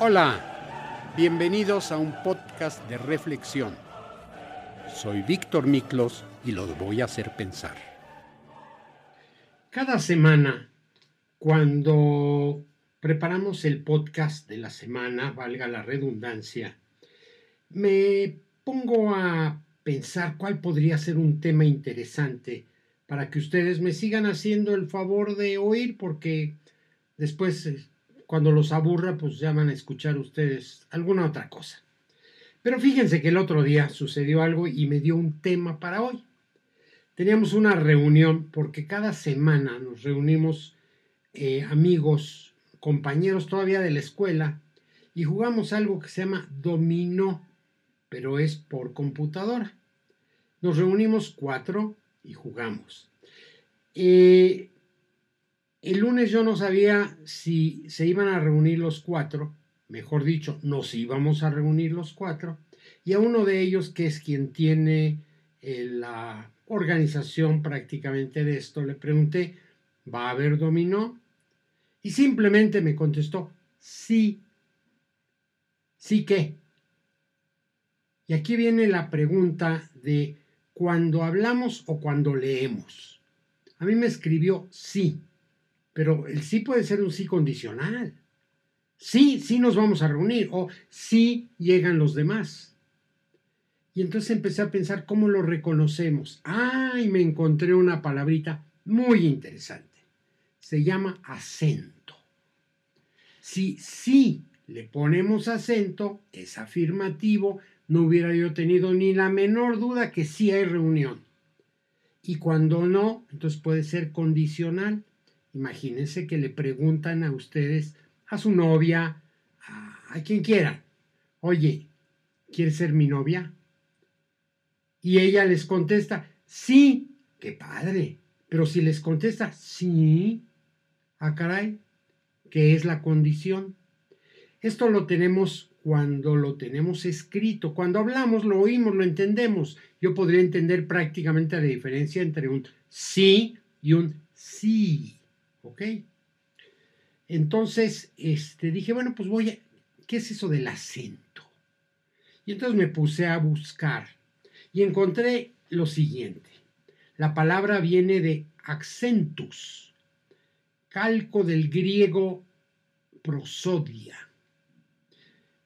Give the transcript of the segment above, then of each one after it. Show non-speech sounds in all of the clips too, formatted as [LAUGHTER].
Hola, bienvenidos a un podcast de reflexión. Soy Víctor Miklos y los voy a hacer pensar. Cada semana, cuando preparamos el podcast de la semana, valga la redundancia, me pongo a pensar cuál podría ser un tema interesante para que ustedes me sigan haciendo el favor de oír, porque después, eh, cuando los aburra, pues ya van a escuchar ustedes alguna otra cosa. Pero fíjense que el otro día sucedió algo y me dio un tema para hoy. Teníamos una reunión porque cada semana nos reunimos eh, amigos, compañeros todavía de la escuela y jugamos algo que se llama dominó, pero es por computadora. Nos reunimos cuatro y jugamos. Eh, el lunes yo no sabía si se iban a reunir los cuatro, mejor dicho, nos íbamos a reunir los cuatro, y a uno de ellos, que es quien tiene eh, la organización prácticamente de esto, le pregunté, ¿va a haber dominó? Y simplemente me contestó, sí. ¿Sí qué? Y aquí viene la pregunta de cuando hablamos o cuando leemos. A mí me escribió sí, pero el sí puede ser un sí condicional. Sí, sí nos vamos a reunir o sí llegan los demás. Y entonces empecé a pensar cómo lo reconocemos. Ah, y me encontré una palabrita muy interesante. Se llama acento. Si sí le ponemos acento, es afirmativo, no hubiera yo tenido ni la menor duda que sí hay reunión. Y cuando no, entonces puede ser condicional. Imagínense que le preguntan a ustedes, a su novia, a, quien quiera, oye, ¿quieres ser mi novia? Y ella les contesta, sí, qué padre. Pero si les contesta, sí, a ah, caray, ¿qué es la condición? Esto lo tenemos cuando lo tenemos escrito. Cuando hablamos, lo oímos, lo entendemos. Yo podría entender prácticamente la diferencia entre un sí y un sí. ¿Ok? Entonces, este, dije, bueno, pues voy a... ¿Qué es eso del acento? Y entonces me puse a buscar y encontré lo siguiente. La palabra viene de accentus, calco del griego prosodia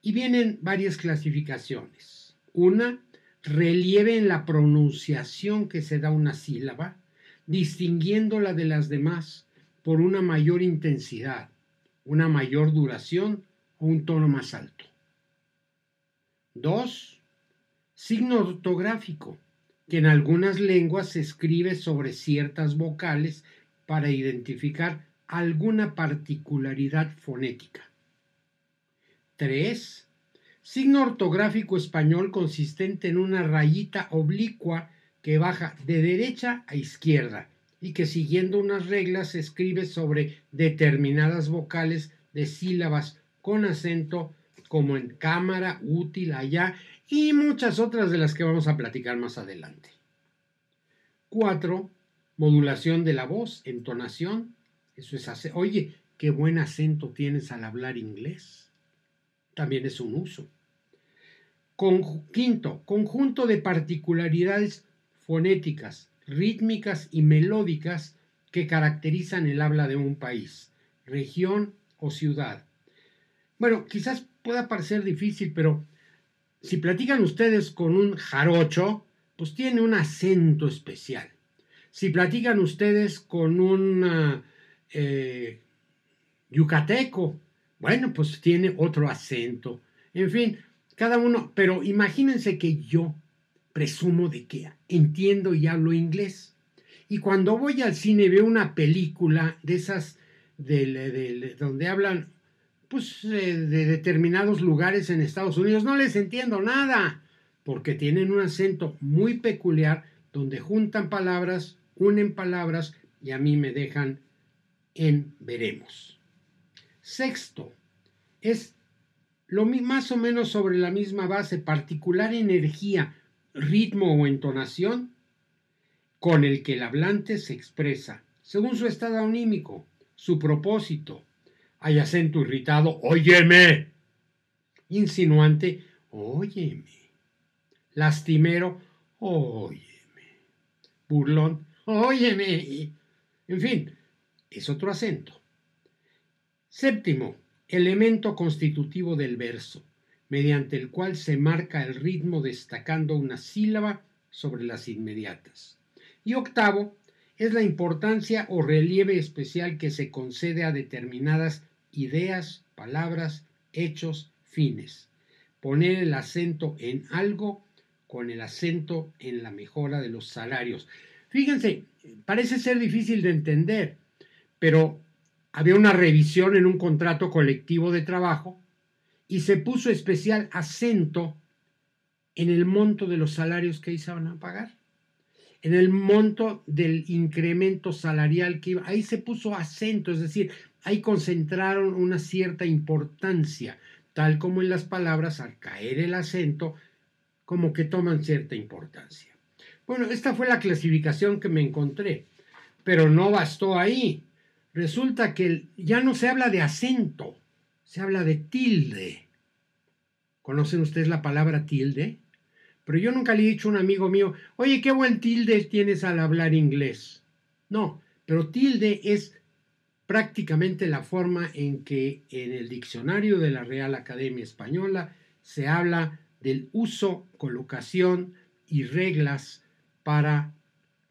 y vienen varias clasificaciones. Una, relieve en la pronunciación que se da una sílaba, distinguiéndola de las demás por una mayor intensidad, una mayor duración o un tono más alto. Dos, signo ortográfico, que en algunas lenguas se escribe sobre ciertas vocales para identificar alguna particularidad fonética. 3. Signo ortográfico español consistente en una rayita oblicua que baja de derecha a izquierda y que siguiendo unas reglas se escribe sobre determinadas vocales de sílabas con acento como en cámara, útil, allá y muchas otras de las que vamos a platicar más adelante. 4. Modulación de la voz, entonación. Eso es hace. Oye, qué buen acento tienes al hablar inglés también es un uso. quinto, conjunto de particularidades fonéticas, rítmicas y melódicas que caracterizan el habla de un país, región o ciudad. Bueno, quizás pueda parecer difícil, pero si platican ustedes con un jarocho, pues tiene un acento especial. Si platican ustedes con un eh, yucateco, bueno, pues tiene otro acento. En fin, cada uno, pero imagínense que yo presumo de que entiendo y hablo inglés. Y cuando voy al cine veo una película de esas de, donde hablan pues de determinados lugares en Estados Unidos, no les entiendo nada, porque tienen un acento muy peculiar donde juntan palabras, unen palabras y a mí me dejan en veremos. Sexto, es lo más o menos sobre la misma base, particular energía, ritmo o entonación con el que el hablante se expresa, según su estado anímico, su propósito. Hay acento irritado, óyeme, Insinuante, óyeme. Lastimero, óyeme. Burlón, óyeme. En fin, es otro acento. Séptimo, elemento constitutivo del verso, mediante el cual se marca el ritmo destacando una sílaba sobre las inmediatas. Y octavo, es la importancia o relieve especial que se concede a determinadas ideas, palabras, hechos, fines. Poner el acento en algo con el acento en la mejora de los salarios. Fíjense, parece ser difícil de entender, pero había una revisión en un contrato colectivo de trabajo y se puso especial acento en el monto de los salarios que iban a pagar, en el monto del incremento salarial que iba, ahí se puso acento, es decir, ahí concentraron una cierta importancia, tal como en las palabras al caer el acento, como que toman cierta importancia. Bueno, esta fue la clasificación que me encontré, pero no bastó ahí. Resulta que ya no se habla de acento, se habla de tilde. ¿Conocen ustedes la palabra tilde? Pero yo nunca le he dicho a un amigo mío, oye, qué buen tilde tienes al hablar inglés. No, pero tilde es prácticamente la forma en que en el diccionario de la Real Academia Española se habla del uso, colocación y reglas para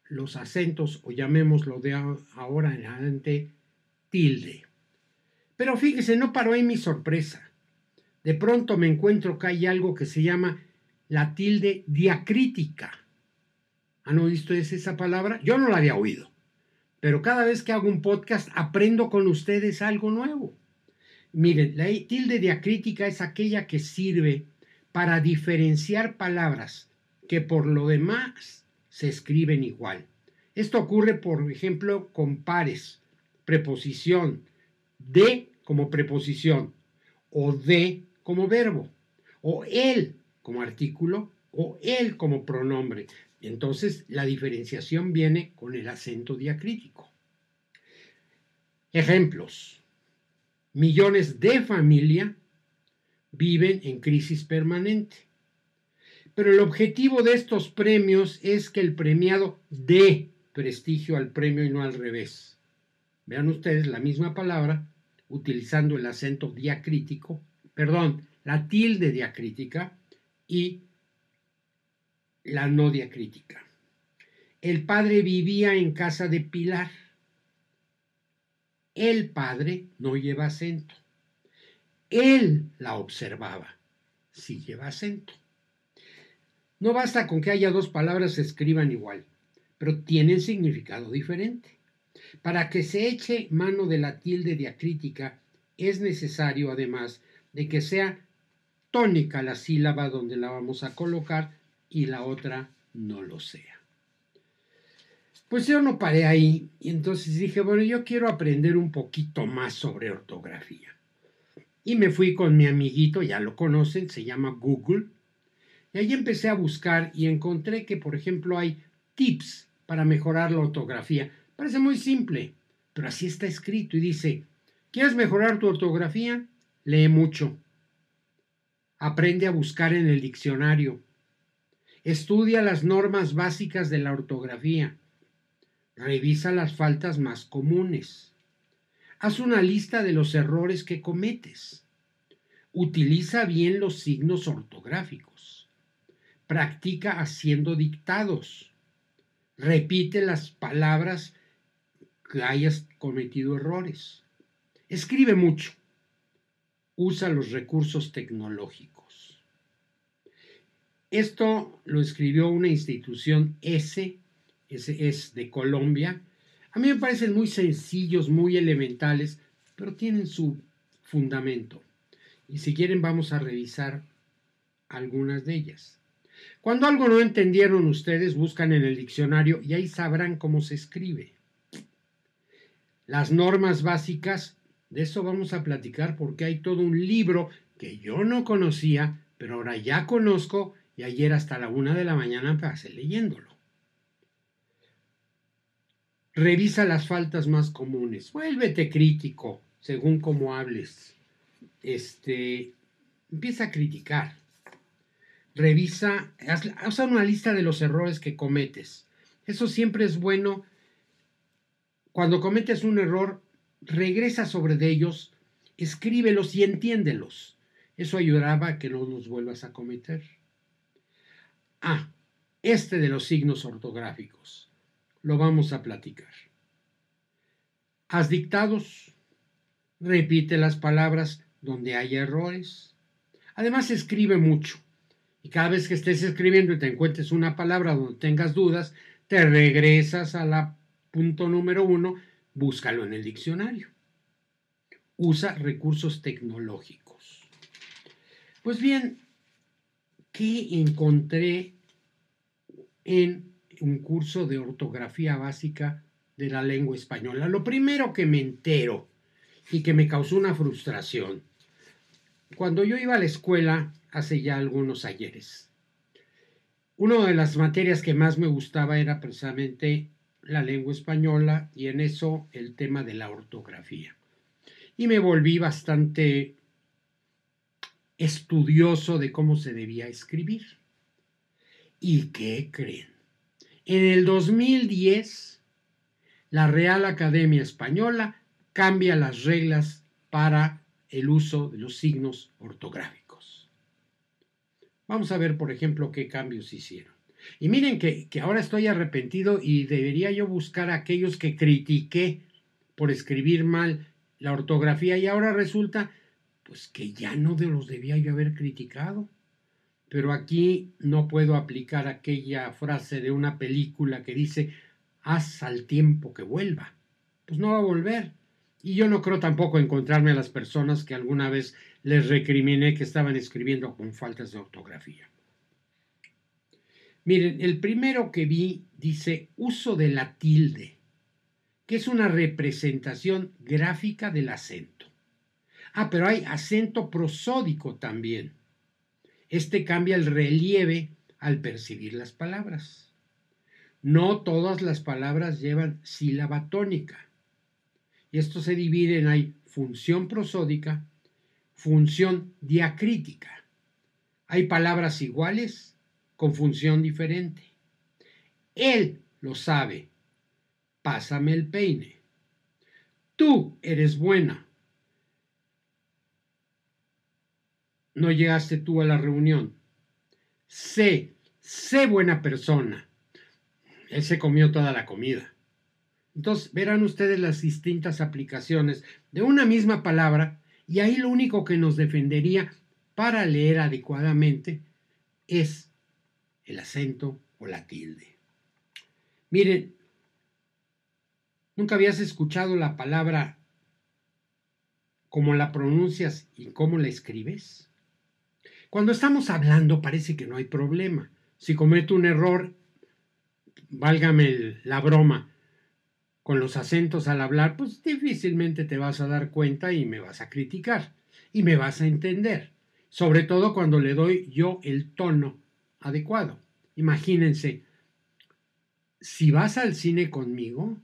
los acentos, o llamémoslo de ahora en adelante, tilde. Pero fíjese, no paró ahí mi sorpresa. De pronto me encuentro que hay algo que se llama la tilde diacrítica. ¿Han oído esa palabra? Yo no la había oído. Pero cada vez que hago un podcast aprendo con ustedes algo nuevo. Miren, la tilde diacrítica es aquella que sirve para diferenciar palabras que por lo demás se escriben igual. Esto ocurre, por ejemplo, con pares, preposición, de como preposición, o de como verbo, o él como artículo, o él como pronombre. Entonces, la diferenciación viene con el acento diacrítico. Ejemplos. Millones de familia viven en crisis permanente. Pero el objetivo de estos premios es que el premiado dé prestigio al premio y no al revés. Vean ustedes la misma palabra utilizando el acento diacrítico, perdón, la tilde diacrítica y la no diacrítica. El padre vivía en casa de Pilar. El padre no lleva acento. Él la observaba. Sí lleva acento. No basta con que haya dos palabras se escriban igual, pero tienen significado diferente. Para que se eche mano de la tilde diacrítica es necesario, además, de que sea tónica la sílaba donde la vamos a colocar y la otra no lo sea. Pues yo no paré ahí y entonces dije, bueno, yo quiero aprender un poquito más sobre ortografía. Y me fui con mi amiguito, ya lo conocen, se llama Google. Y ahí empecé a buscar y encontré que, por ejemplo, hay tips para mejorar la ortografía. Parece muy simple, pero así está escrito y dice, ¿quieres mejorar tu ortografía? Lee mucho. Aprende a buscar en el diccionario. Estudia las normas básicas de la ortografía. Revisa las faltas más comunes Haz una lista de los errores que cometes. Utiliza bien los signos ortográficos. Practica haciendo dictados. Repite las palabras que hayas cometido errores. Escribe mucho. Usa los recursos tecnológicos. Esto lo escribió una institución S, S es de Colombia, a mí me parecen muy sencillos, muy elementales, pero tienen su fundamento. Y si quieren vamos a revisar algunas de ellas. Cuando algo no entendieron ustedes, buscan en el diccionario y ahí sabrán cómo se escribe. Las normas básicas, de eso vamos a platicar porque hay todo un libro que yo no conocía, pero ahora ya conozco y ayer hasta la una de la mañana pasé leyéndolo. Revisa las faltas más comunes. Vuélvete crítico según cómo hables. Este, empieza a criticar. Revisa, haz, haz una lista de los errores que cometes. Eso siempre es bueno. Cuando cometes un error, regresa sobre ellos, escríbelos y entiéndelos. Eso ayudará a que no los vuelvas a cometer. Ah, este de los signos ortográficos. Lo vamos a platicar. Haz dictados. Repite las palabras donde hay errores. Además, escribe mucho. Y cada vez que estés escribiendo y te encuentres una palabra donde tengas dudas, te regresas a la punto número uno, búscalo en el diccionario. Usa recursos tecnológicos. Pues bien, ¿qué encontré en un curso de ortografía básica de la lengua española? Lo primero que me entero y que me causó una frustración, cuando yo iba a la escuela hace ya algunos ayeres, una de las materias que más me gustaba era precisamente la lengua española y en eso el tema de la ortografía. Y me volví bastante estudioso de cómo se debía escribir. ¿Y qué creen? En el 2010, la Real Academia Española cambia las reglas para el uso de los signos ortográficos. Vamos a ver, por ejemplo, qué cambios hicieron. Y miren que, que, ahora estoy arrepentido y debería yo buscar a aquellos que critiqué por escribir mal la ortografía y ahora resulta pues que ya no de los debía yo haber criticado. Pero aquí no puedo aplicar aquella frase de una película que dice haz al tiempo que vuelva. Pues no va a volver. Y yo no creo tampoco encontrarme a las personas que alguna vez les recriminé que estaban escribiendo con faltas de ortografía. Miren, el primero que vi dice uso de la tilde, que es una representación gráfica del acento. Ah, pero hay acento prosódico también. Este cambia el relieve al percibir las palabras. No todas las palabras llevan sílaba tónica. Y esto se divide en hay función prosódica, función diacrítica. Hay palabras iguales con función diferente. Él lo sabe. Pásame el peine. Tú eres buena. No llegaste tú a la reunión. Sé, sé buena persona. Él se comió toda la comida. Entonces verán ustedes las distintas aplicaciones de una misma palabra y ahí lo único que nos defendería para leer adecuadamente es el acento o la tilde. Miren, ¿nunca habías escuchado la palabra cómo la pronuncias y cómo la escribes? Cuando estamos hablando parece que no hay problema. Si cometo un error, válgame la broma, con los acentos al hablar, pues difícilmente te vas a dar cuenta y me vas a criticar y me vas a entender, sobre todo cuando le doy yo el tono adecuado. Imagínense, si vas al cine conmigo,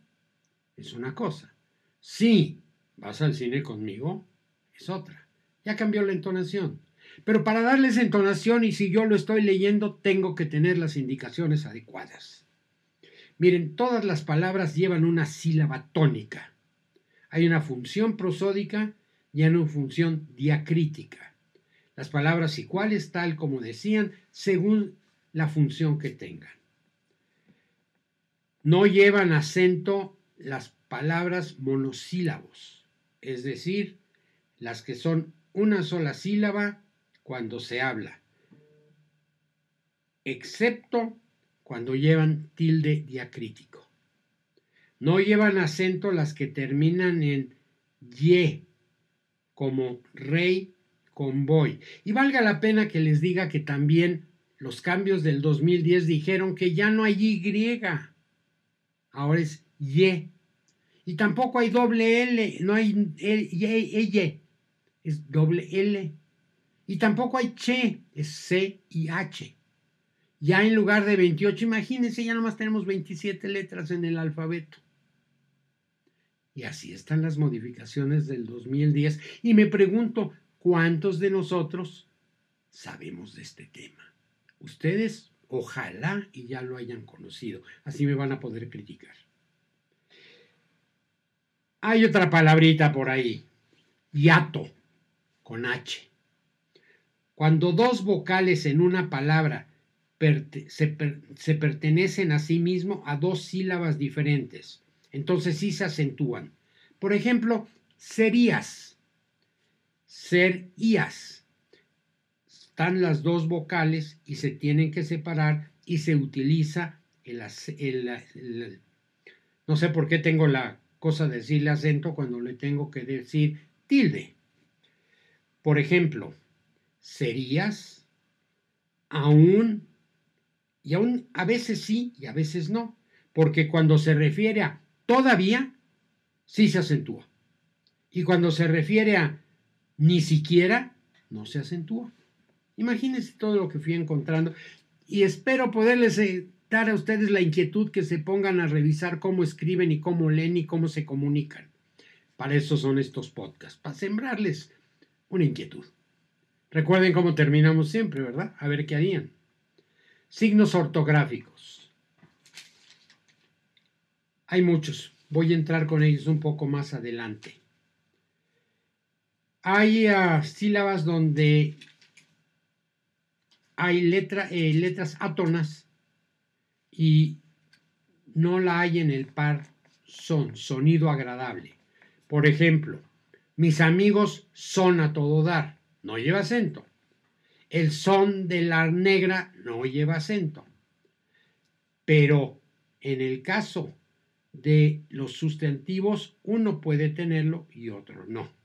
es una cosa. Si vas al cine conmigo, es otra. Ya cambió la entonación. Pero para darles entonación y si yo lo estoy leyendo, tengo que tener las indicaciones adecuadas. Miren, todas las palabras llevan una sílaba tónica. Hay una función prosódica y hay una función diacrítica. Las palabras iguales, tal como decían, según la función que tengan. No llevan acento las palabras monosílabos, es decir, las que son una sola sílaba cuando se habla, excepto cuando llevan tilde diacrítico. No llevan acento las que terminan en ye, como rey, Y valga la pena que les diga que también los cambios del 2010 dijeron que ya no hay Y, ahora es Y. Y tampoco hay doble L, no hay Y, es doble L. Y tampoco hay Che, es C y H. Ya en lugar de 28, imagínense, ya nomás tenemos 27 letras en el alfabeto. Y así están las modificaciones del 2010. Y me pregunto, ¿cuántos de nosotros sabemos de este tema. Ustedes ojalá y ya lo hayan conocido, así me van a poder criticar. Hay otra palabrita por ahí, hiato, con H. Cuando dos vocales en una palabra se, se, pertenecen a sí mismo a dos sílabas diferentes, entonces sí se acentúan. Por ejemplo, serías, serías. Están las dos vocales y se tienen que separar y se utiliza el, el no sé por qué tengo la cosa de decirle acento cuando le tengo que decir tilde. Por ejemplo, serías, aún, y aún a veces sí y a veces no, porque cuando se refiere a todavía, sí se acentúa. Y cuando se refiere a ni siquiera, no se acentúa. Imagínense todo lo que fui encontrando y espero poderles eh, dar a ustedes la inquietud que se pongan a revisar cómo escriben y cómo leen y cómo se comunican. Para eso son estos podcasts, para sembrarles una inquietud. Recuerden cómo terminamos siempre, ¿verdad? A ver qué harían. Signos ortográficos. Hay muchos. Voy a entrar con ellos un poco más adelante. Hay ah, sílabas donde hay eh, letras átonas y no la hay en el par son, sonido agradable. Por ejemplo, mis amigos son a todo dar, no lleva acento. El son de la negra no lleva acento. Pero en el caso de los sustantivos, uno puede tenerlo y otro no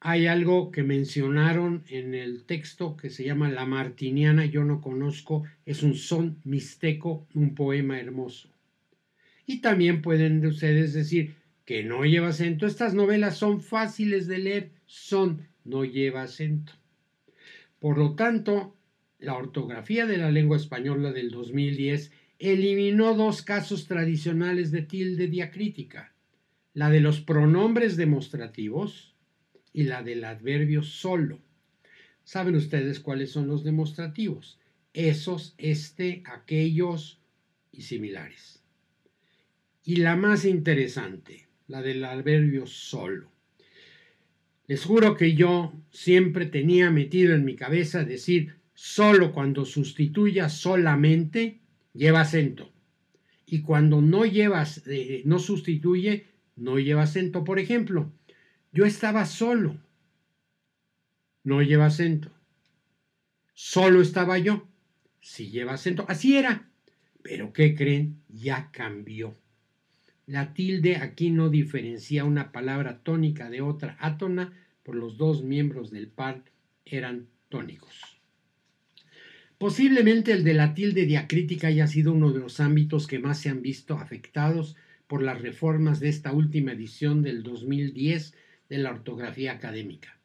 hay algo que mencionaron en el texto que se llama La Martiniana, yo no conozco, es un son mixteco, un poema hermoso. Y también pueden ustedes decir que no lleva acento. Estas novelas son fáciles de leer, son, no lleva acento. Por lo tanto, la ortografía de la lengua española del 2010 eliminó dos casos tradicionales de tilde diacrítica, la de los pronombres demostrativos, y la del adverbio solo. ¿Saben ustedes cuáles son los demostrativos? Esos, este, aquellos y similares. Y la más interesante, la del adverbio solo. Les juro que yo siempre tenía metido en mi cabeza decir solo cuando sustituya solamente lleva acento. Y cuando no llevas, eh, no sustituye, no lleva acento. Por ejemplo, yo estaba solo. No lleva acento. Solo estaba yo. Sí lleva acento. Así era. Pero ¿qué creen? Ya cambió. La tilde aquí no diferencia una palabra tónica de otra átona, por los dos miembros del par eran tónicos. Posiblemente el de la tilde diacrítica haya sido uno de los ámbitos que más se han visto afectados por las reformas de esta última edición del 2010 de la ortografía académica,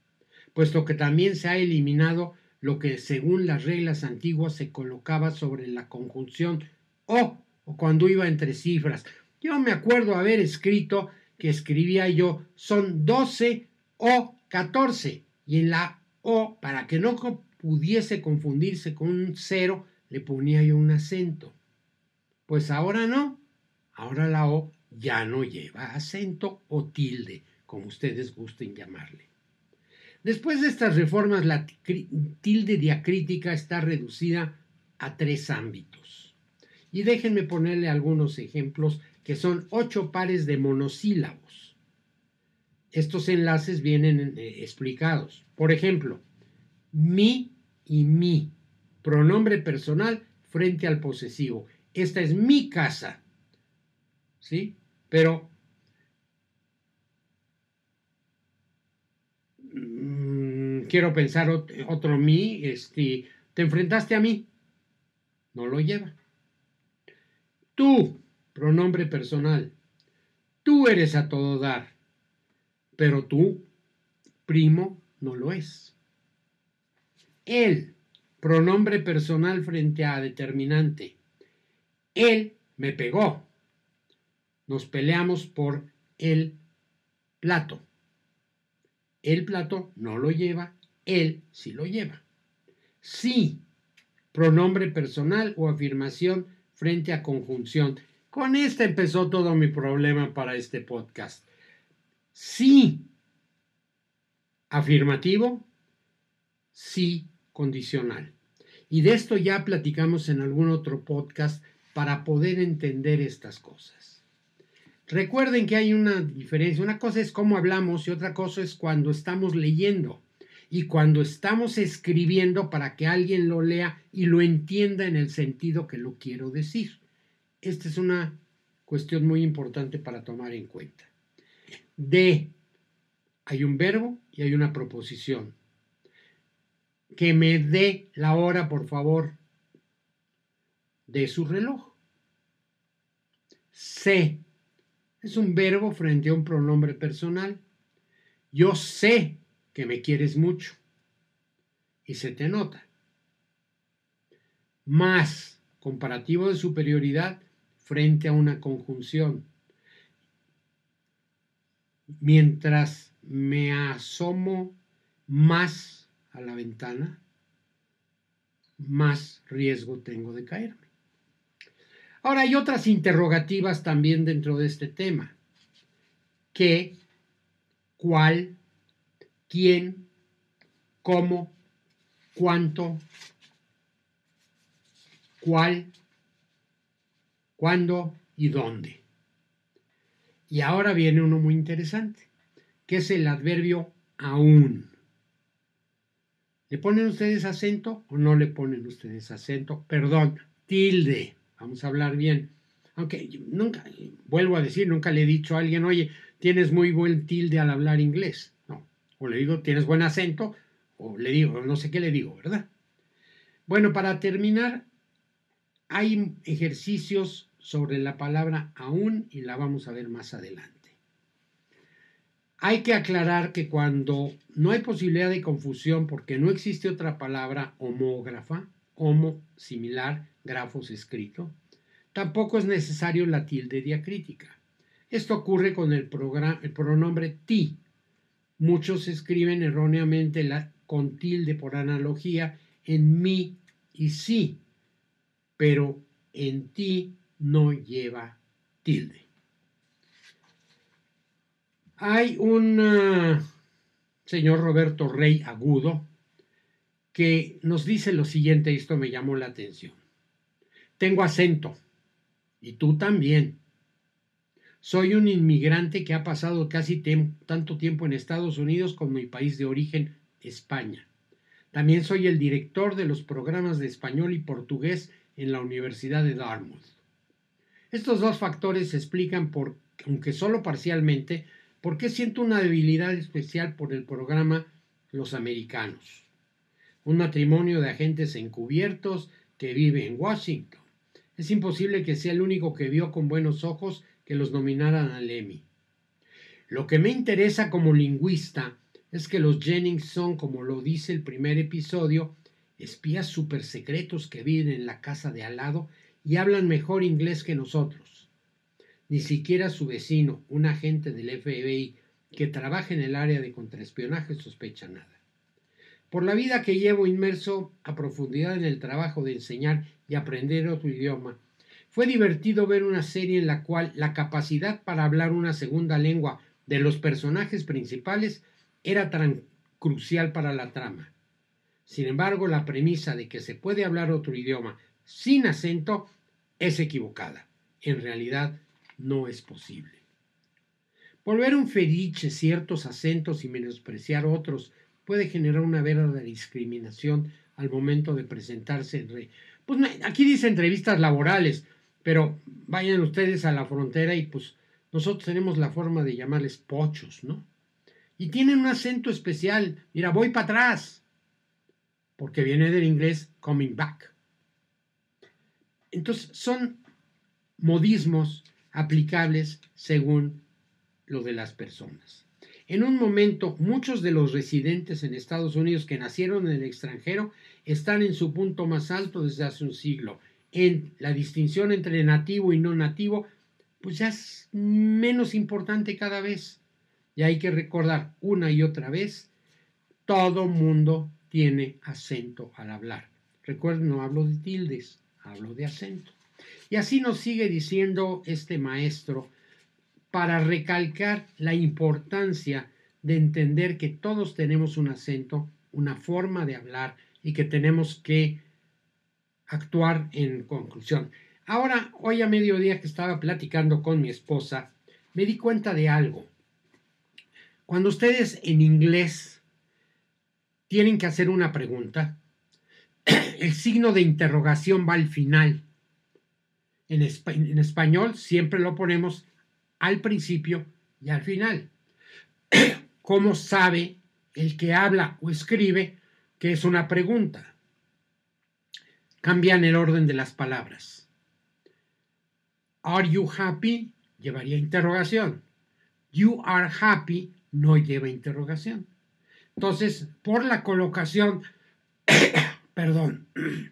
puesto que también se ha eliminado lo que según las reglas antiguas se colocaba sobre la conjunción o o cuando iba entre cifras. Yo me acuerdo haber escrito que escribía yo son 12 o 14 y en la o para que no pudiese confundirse con un cero le ponía yo un acento. Pues ahora no, ahora la o ya no lleva acento o tilde como ustedes gusten llamarle. Después de estas reformas, la tilde diacrítica está reducida a tres ámbitos. Y déjenme ponerle algunos ejemplos que son ocho pares de monosílabos. Estos enlaces vienen eh, explicados. Por ejemplo, mi y mi, pronombre personal frente al posesivo. Esta es mi casa. ¿Sí? Pero quiero pensar otro mí, este, te enfrentaste a mí, no lo lleva. Tú, pronombre personal, tú eres a todo dar, pero tú, primo, no lo es. Él, pronombre personal frente a determinante, él me pegó. Nos peleamos por el plato. El plato no lo lleva, él sí lo lleva. sí, pronombre personal o afirmación frente a conjunción. Con este empezó todo mi problema para este podcast. Sí, afirmativo, sí, condicional. Y de esto ya platicamos en algún otro podcast para poder entender estas cosas. Recuerden que hay una diferencia. Una cosa es cómo hablamos y otra cosa es cuando estamos leyendo y cuando estamos escribiendo para que alguien lo lea y lo entienda en el sentido que lo quiero decir. Esta es una cuestión muy importante para tomar en cuenta. De, hay un verbo y hay una proposición. Que me dé la hora, por favor, de su reloj. Sé es un verbo frente a un pronombre personal. Yo sé que me quieres mucho. Y se te nota. Más comparativo de superioridad frente a una conjunción. Mientras me asomo más a la ventana, más riesgo tengo de caerme. Ahora hay otras interrogativas también dentro de este tema. ¿Qué? ¿Cuál? quién, cómo, cuánto, cuál, cuándo y dónde. Y ahora viene uno muy interesante, que es el adverbio aún. ¿Le ponen ustedes acento o no le ponen ustedes acento? Perdón, tilde. Vamos a hablar bien. Aunque nunca, vuelvo a decir, nunca le he dicho a alguien, oye, tienes muy buen tilde al hablar inglés o le digo, tienes buen acento, o le digo, no sé qué le digo, ¿verdad? Bueno, para terminar, hay ejercicios sobre la palabra aún y la vamos a ver más adelante. Hay que aclarar que cuando no hay posibilidad de confusión porque no existe otra palabra homógrafa, homo similar, grafos escrito, tampoco es necesario la tilde diacrítica. Esto ocurre con el, pronombre ti, Muchos escriben erróneamente la, con tilde por analogía en mí y sí, pero en ti no lleva tilde. Hay un ah, señor Roberto Rey Agudo que nos dice lo siguiente, esto me llamó la atención. Tengo acento, y tú también. Soy un inmigrante que ha pasado casi tanto tiempo en Estados Unidos como mi país de origen, España. También soy el director de los programas de español y portugués en la Universidad de Dartmouth. Estos dos factores explican, aunque solo parcialmente, por qué siento una debilidad especial por el programa Los Americanos. Un matrimonio de agentes encubiertos que vive en Washington. Es imposible que sea el único que vio con buenos ojos que los nominaran al Emmy. Lo que me interesa como lingüista es que los Jennings son, como lo dice el primer episodio, espías super secretos que viven en la casa de al lado y hablan mejor inglés que nosotros. Ni siquiera su vecino, un agente del FBI que trabaja en el área de contraespionaje, sospecha nada. Por la vida que llevo inmerso a profundidad en el trabajo de enseñar y aprender otro idioma, fue divertido ver una serie en la cual la capacidad para hablar una segunda lengua de los personajes principales era tan crucial para la trama. Sin embargo, la premisa de que se puede hablar otro idioma sin acento es equivocada. En realidad, no es posible. Volver un fetiche ciertos acentos y menospreciar otros puede generar una verdadera discriminación al momento de presentarse en Pues aquí dice entrevistas laborales, pero vayan ustedes a la frontera y pues nosotros tenemos la forma de llamarles pochos, ¿no? Y tienen un acento especial. Mira, voy para atrás. Porque viene del inglés coming back. Entonces son modismos aplicables según lo de las personas. En un momento, muchos de los residentes en Estados Unidos que nacieron en el extranjero están en su punto más alto desde hace un siglo en la distinción entre nativo y no nativo, pues ya es menos importante cada vez. Y hay que recordar una y otra vez, todo mundo tiene acento al hablar. Recuerden, no hablo de tildes, hablo de acento. Y así nos sigue diciendo este maestro para recalcar la importancia de entender que todos tenemos un acento, una forma de hablar y que tenemos que actuar en conclusión. Ahora, hoy a mediodía que estaba platicando con mi esposa, me di cuenta de algo. Cuando ustedes en inglés tienen que hacer una pregunta, [CLEARS THROAT] el signo de interrogación va al final. En, en, español siempre lo ponemos al principio y al final. [CLEARS THROAT] ¿Cómo sabe el que habla o escribe que es una pregunta? Cambian el orden de las palabras. Are you happy? Llevaría interrogación. You are happy no lleva interrogación. Entonces, por la colocación, [CLEARS THROAT] perdón, [CLEARS THROAT]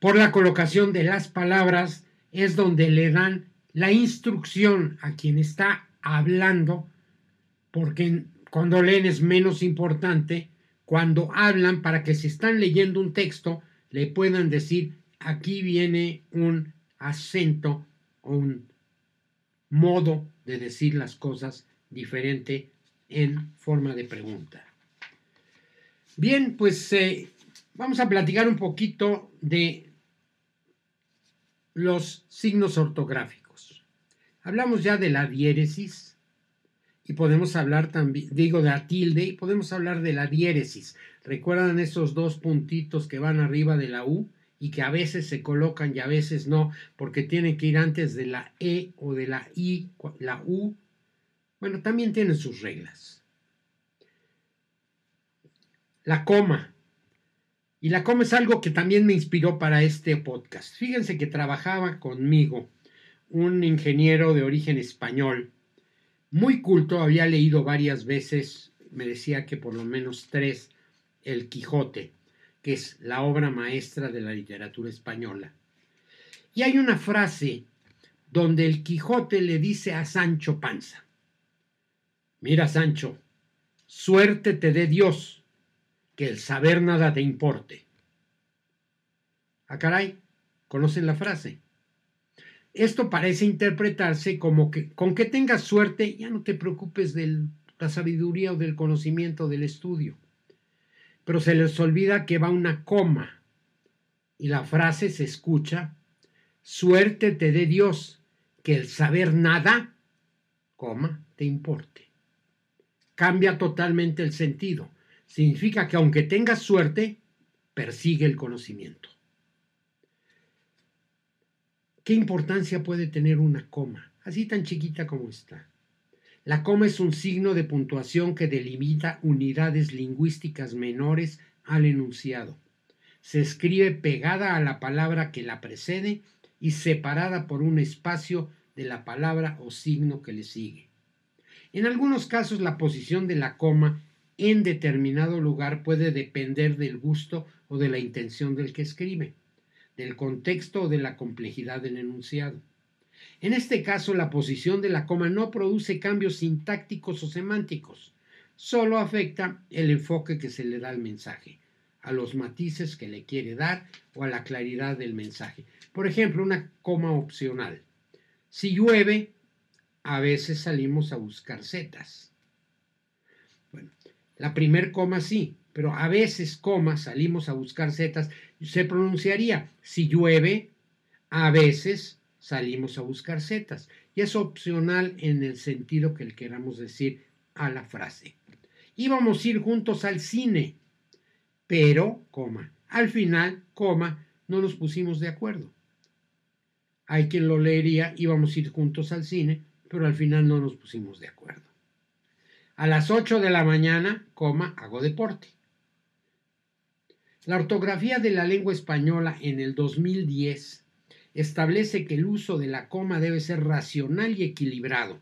por la colocación de las palabras es donde le dan la instrucción a quien está hablando, porque cuando leen es menos importante, cuando hablan para que si están leyendo un texto le puedan decir aquí viene un acento o un modo de decir las cosas diferente en forma de pregunta. Bien, pues eh, vamos a platicar un poquito de los signos ortográficos. Hablamos ya de la diéresis y podemos hablar también, digo de la tilde, y podemos hablar de la diéresis. ¿Recuerdan esos dos puntitos que van arriba de la U y que a veces se colocan y a veces no, porque tienen que ir antes de la E o de la I, la U? Bueno, también tienen sus reglas. La coma. Y la coma es algo que también me inspiró para este podcast. Fíjense que trabajaba conmigo un ingeniero de origen español, muy culto, había leído varias veces, me decía que por lo menos tres, El Quijote, que es la obra maestra de la literatura española. Y hay una frase donde el Quijote le dice a Sancho Panza, mira Sancho, suerte te dé Dios, que el saber nada te importe. Ah, caray, ¿conocen la frase? Esto parece interpretarse como que con que tengas suerte ya no te preocupes de la sabiduría o del conocimiento del estudio. Pero se les olvida que va una coma y la frase se escucha, suerte te dé Dios, que el saber nada, coma, te importe. Cambia totalmente el sentido. Significa que aunque tengas suerte, persigue el conocimiento. ¿Qué importancia puede tener una coma, así tan chiquita como está? La coma es un signo de puntuación que delimita unidades lingüísticas menores al enunciado. Se escribe pegada a la palabra que la precede y separada por un espacio de la palabra o signo que le sigue. En algunos casos la posición de la coma en determinado lugar puede depender del gusto o de la intención del que escribe del contexto o de la complejidad del enunciado. En este caso, la posición de la coma no produce cambios sintácticos o semánticos, solo afecta el enfoque que se le da al mensaje, a los matices que le quiere dar o a la claridad del mensaje. Por ejemplo, una coma opcional. Si llueve, a veces salimos a buscar setas. Bueno, la primer coma sí, pero a veces coma salimos a buscar setas se pronunciaría si llueve, a veces salimos a buscar setas. Y es opcional en el sentido que le queramos decir a la frase. Íbamos a ir juntos al cine, pero, coma, al final, coma, no nos pusimos de acuerdo. Hay quien lo leería, íbamos a ir juntos al cine, pero al final no nos pusimos de acuerdo. A las 8 de la mañana, coma, hago deporte. La ortografía de la lengua española en el 2010 establece que el uso de la coma debe ser racional y equilibrado,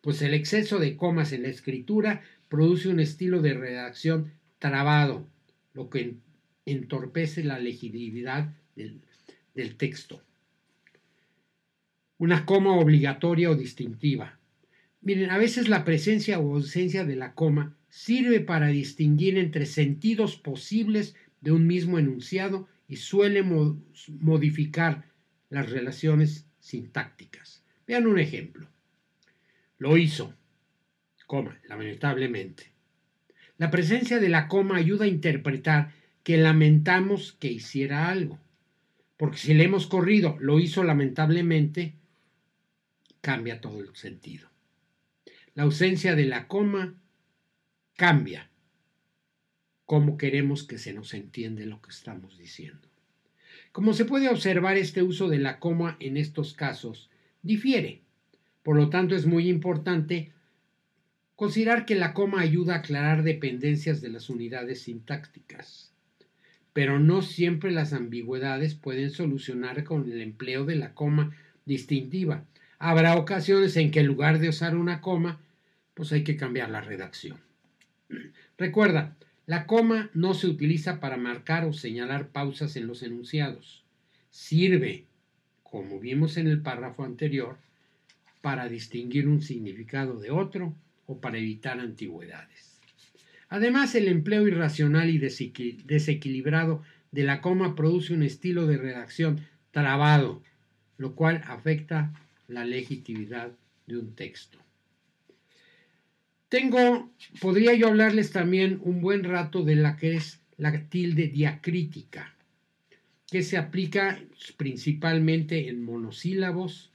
pues el exceso de comas en la escritura produce un estilo de redacción trabado, lo que entorpece la legibilidad del, texto. Una coma obligatoria o distintiva. Miren, a veces la presencia o ausencia de la coma sirve para distinguir entre sentidos posibles de un mismo enunciado y suele modificar las relaciones sintácticas. Vean un ejemplo. Lo hizo, coma, lamentablemente. La presencia de la coma ayuda a interpretar que lamentamos que hiciera algo. Porque si le hemos corrido, lo hizo lamentablemente, cambia todo el sentido. La ausencia de la coma cambia cómo queremos que se nos entiende lo que estamos diciendo. Como se puede observar, este uso de la coma en estos casos difiere. Por lo tanto, es muy importante considerar que la coma ayuda a aclarar dependencias de las unidades sintácticas. Pero no siempre las ambigüedades pueden solucionar con el empleo de la coma distintiva. Habrá ocasiones en que en lugar de usar una coma, pues hay que cambiar la redacción. Recuerda, la coma no se utiliza para marcar o señalar pausas en los enunciados. Sirve, como vimos en el párrafo anterior, para distinguir un significado de otro o para evitar antigüedades. Además, el empleo irracional y desequilibrado de la coma produce un estilo de redacción trabado, lo cual afecta la legitimidad de un texto. Tengo, podría yo hablarles también un buen rato de la que es la tilde diacrítica, que se aplica principalmente en monosílabos,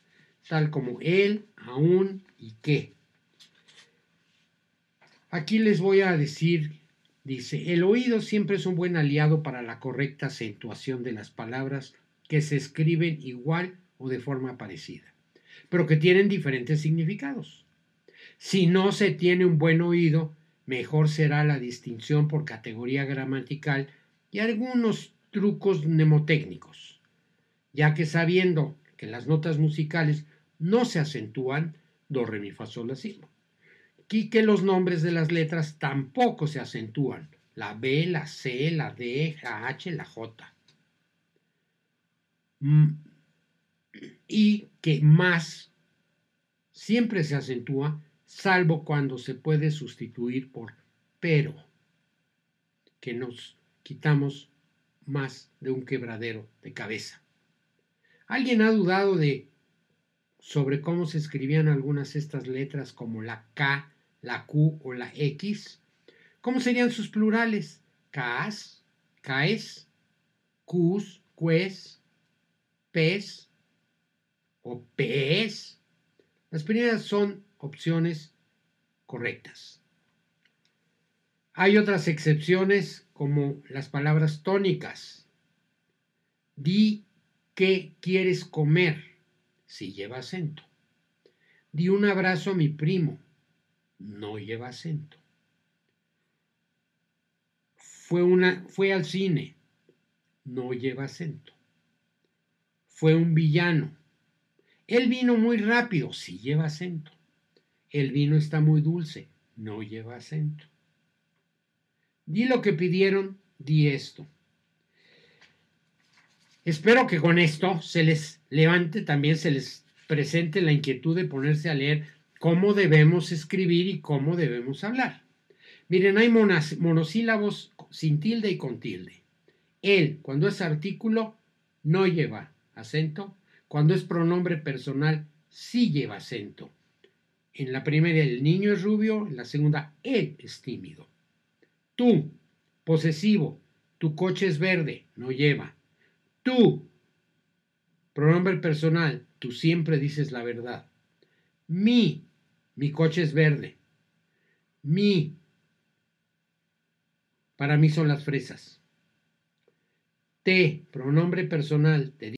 tal como el, aún y que. Aquí les voy a decir, dice, el oído siempre es un buen aliado para la correcta acentuación de las palabras que se escriben igual o de forma parecida, pero que tienen diferentes significados. Si no se tiene un buen oído, mejor será la distinción por categoría gramatical y algunos trucos mnemotécnicos, ya que sabiendo que las notas musicales no se acentúan, do, re, mi, fa, sol, la, si, y que los nombres de las letras tampoco se acentúan, la B, la C, la D, la H, la J. Mm, y que más siempre se acentúa salvo cuando se puede sustituir por pero, que nos quitamos más de un quebradero de cabeza. ¿Alguien ha dudado de sobre cómo se escribían algunas estas letras como la K, la Q o la X? ¿Cómo serían sus plurales? Kas, Kaes, Qs, Ques, Pes o Pes. Las primeras son opciones correctas. Hay otras excepciones como las palabras tónicas. Di qué quieres comer si lleva acento. Di un abrazo a mi primo. No lleva acento. Fue, una, fue al cine. No lleva acento. Fue un villano. Él vino muy rápido. Sí lleva acento. El vino está muy dulce, no lleva acento. Di lo que pidieron, di esto. Espero que con esto se les levante, también se les presente la inquietud de ponerse a leer cómo debemos escribir y cómo debemos hablar. Miren, hay monosílabos sin tilde y con tilde. Él, cuando es artículo, no lleva acento. Cuando es pronombre personal, sí lleva acento. En la primera el niño es rubio, en la segunda él es tímido. Tú, posesivo, tu coche es verde, no lleva. Tú, pronombre personal, tú siempre dices la verdad. Mi, mi coche es verde. Mi, para mí son las fresas. Te, pronombre personal, te